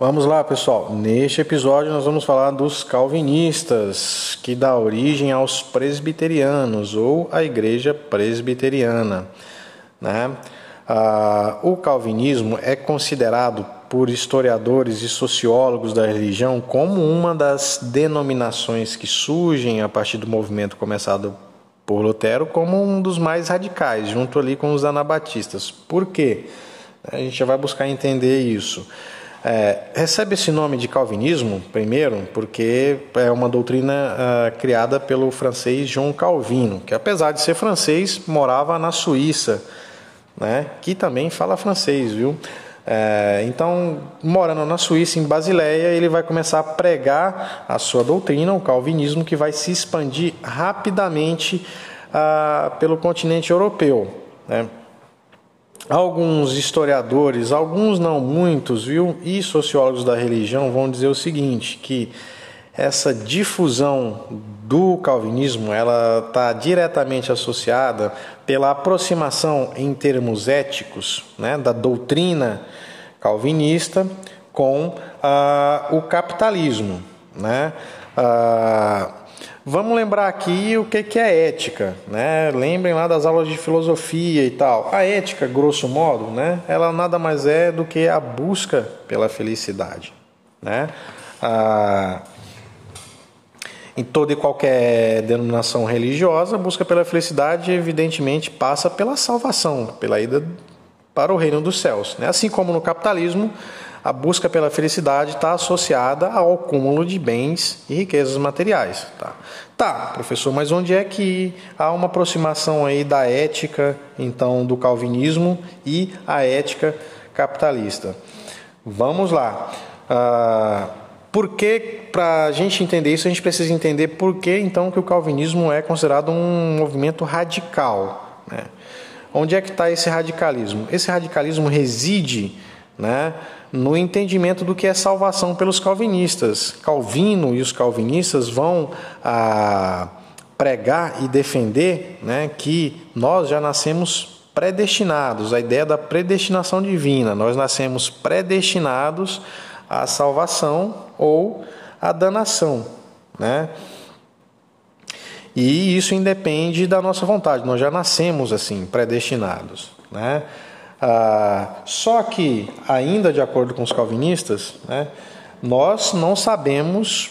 Vamos lá, pessoal. Neste episódio nós vamos falar dos calvinistas, que dá origem aos presbiterianos ou a igreja presbiteriana. Né? Ah, o calvinismo é considerado por historiadores e sociólogos da religião como uma das denominações que surgem a partir do movimento começado por Lutero como um dos mais radicais, junto ali com os anabatistas. Por quê? A gente vai buscar entender isso. É, recebe esse nome de calvinismo, primeiro, porque é uma doutrina uh, criada pelo francês João Calvino, que apesar de ser francês, morava na Suíça, né, que também fala francês, viu? É, então, morando na Suíça, em Basileia, ele vai começar a pregar a sua doutrina, o calvinismo, que vai se expandir rapidamente uh, pelo continente europeu. Né? Alguns historiadores, alguns não muitos, viu, e sociólogos da religião vão dizer o seguinte, que essa difusão do calvinismo ela está diretamente associada pela aproximação em termos éticos né, da doutrina calvinista com ah, o capitalismo. Né? Ah, Vamos lembrar aqui o que é ética, né? Lembrem lá das aulas de filosofia e tal. A ética, grosso modo, né? Ela nada mais é do que a busca pela felicidade, né? Ah, em toda e qualquer denominação religiosa, a busca pela felicidade evidentemente passa pela salvação, pela ida para o reino dos céus. Né? Assim como no capitalismo, a busca pela felicidade está associada ao cúmulo de bens e riquezas materiais. Tá? tá, professor, mas onde é que há uma aproximação aí da ética, então, do calvinismo e a ética capitalista? Vamos lá. Ah, por que, para a gente entender isso, a gente precisa entender por que, então, que o calvinismo é considerado um movimento radical. Né? Onde é que está esse radicalismo? Esse radicalismo reside né, no entendimento do que é salvação pelos calvinistas. Calvino e os calvinistas vão ah, pregar e defender né, que nós já nascemos predestinados, a ideia da predestinação divina. Nós nascemos predestinados à salvação ou à danação. Né? E isso independe da nossa vontade, nós já nascemos assim, predestinados. Né? Ah, só que, ainda de acordo com os calvinistas, né, nós não sabemos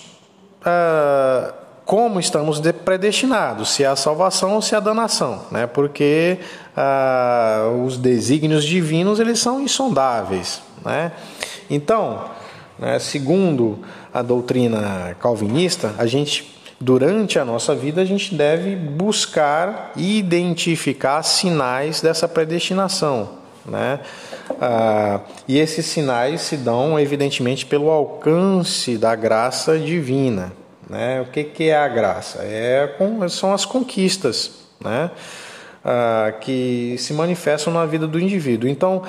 ah, como estamos predestinados, se é a salvação ou se é a danação, né, porque ah, os desígnios divinos eles são insondáveis. Né? Então, né, segundo a doutrina calvinista, a gente durante a nossa vida a gente deve buscar identificar sinais dessa predestinação. Né? Ah, e esses sinais se dão, evidentemente, pelo alcance da graça divina. Né? O que, que é a graça? É, são as conquistas né? Ah, que se manifestam na vida do indivíduo. Então,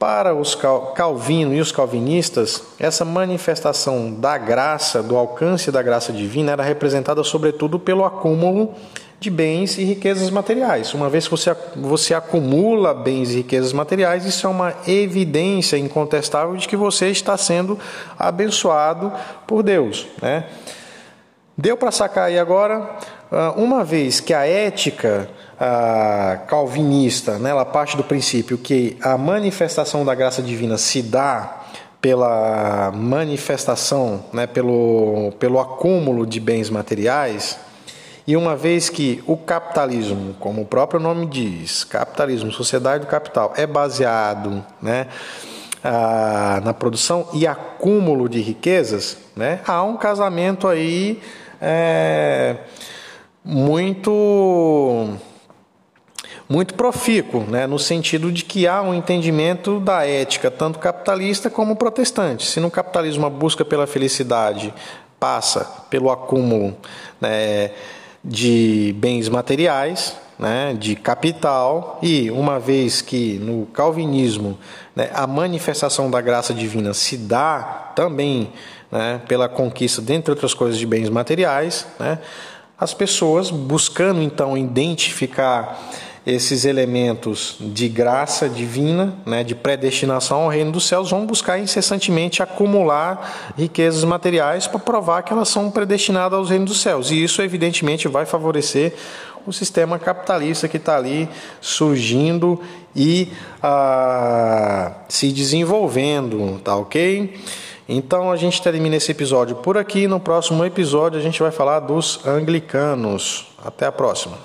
para os Calvino e os calvinistas, essa manifestação da graça, do alcance da graça divina, era representada sobretudo pelo acúmulo de bens e riquezas materiais. Uma vez que você, você acumula bens e riquezas materiais, isso é uma evidência incontestável de que você está sendo abençoado por Deus. Né? Deu para sacar aí agora? Ah, uma vez que a ética a calvinista, né, ela parte do princípio que a manifestação da graça divina se dá pela manifestação, né, pelo, pelo acúmulo de bens materiais, e uma vez que o capitalismo, como o próprio nome diz, capitalismo, sociedade do capital, é baseado né, na produção e acúmulo de riquezas, né, há um casamento aí é, muito muito profícuo, né, no sentido de que há um entendimento da ética, tanto capitalista como protestante. Se no capitalismo a busca pela felicidade passa pelo acúmulo né, de bens materiais, né, de capital, e uma vez que no calvinismo né, a manifestação da graça divina se dá também né, pela conquista, dentre outras coisas, de bens materiais, né, as pessoas buscando então identificar esses elementos de graça divina, né, de predestinação ao reino dos céus, vão buscar incessantemente acumular riquezas materiais para provar que elas são predestinadas aos reinos dos céus. E isso, evidentemente, vai favorecer o sistema capitalista que está ali surgindo e ah, se desenvolvendo, tá ok? Então a gente termina esse episódio por aqui. No próximo episódio a gente vai falar dos anglicanos. Até a próxima.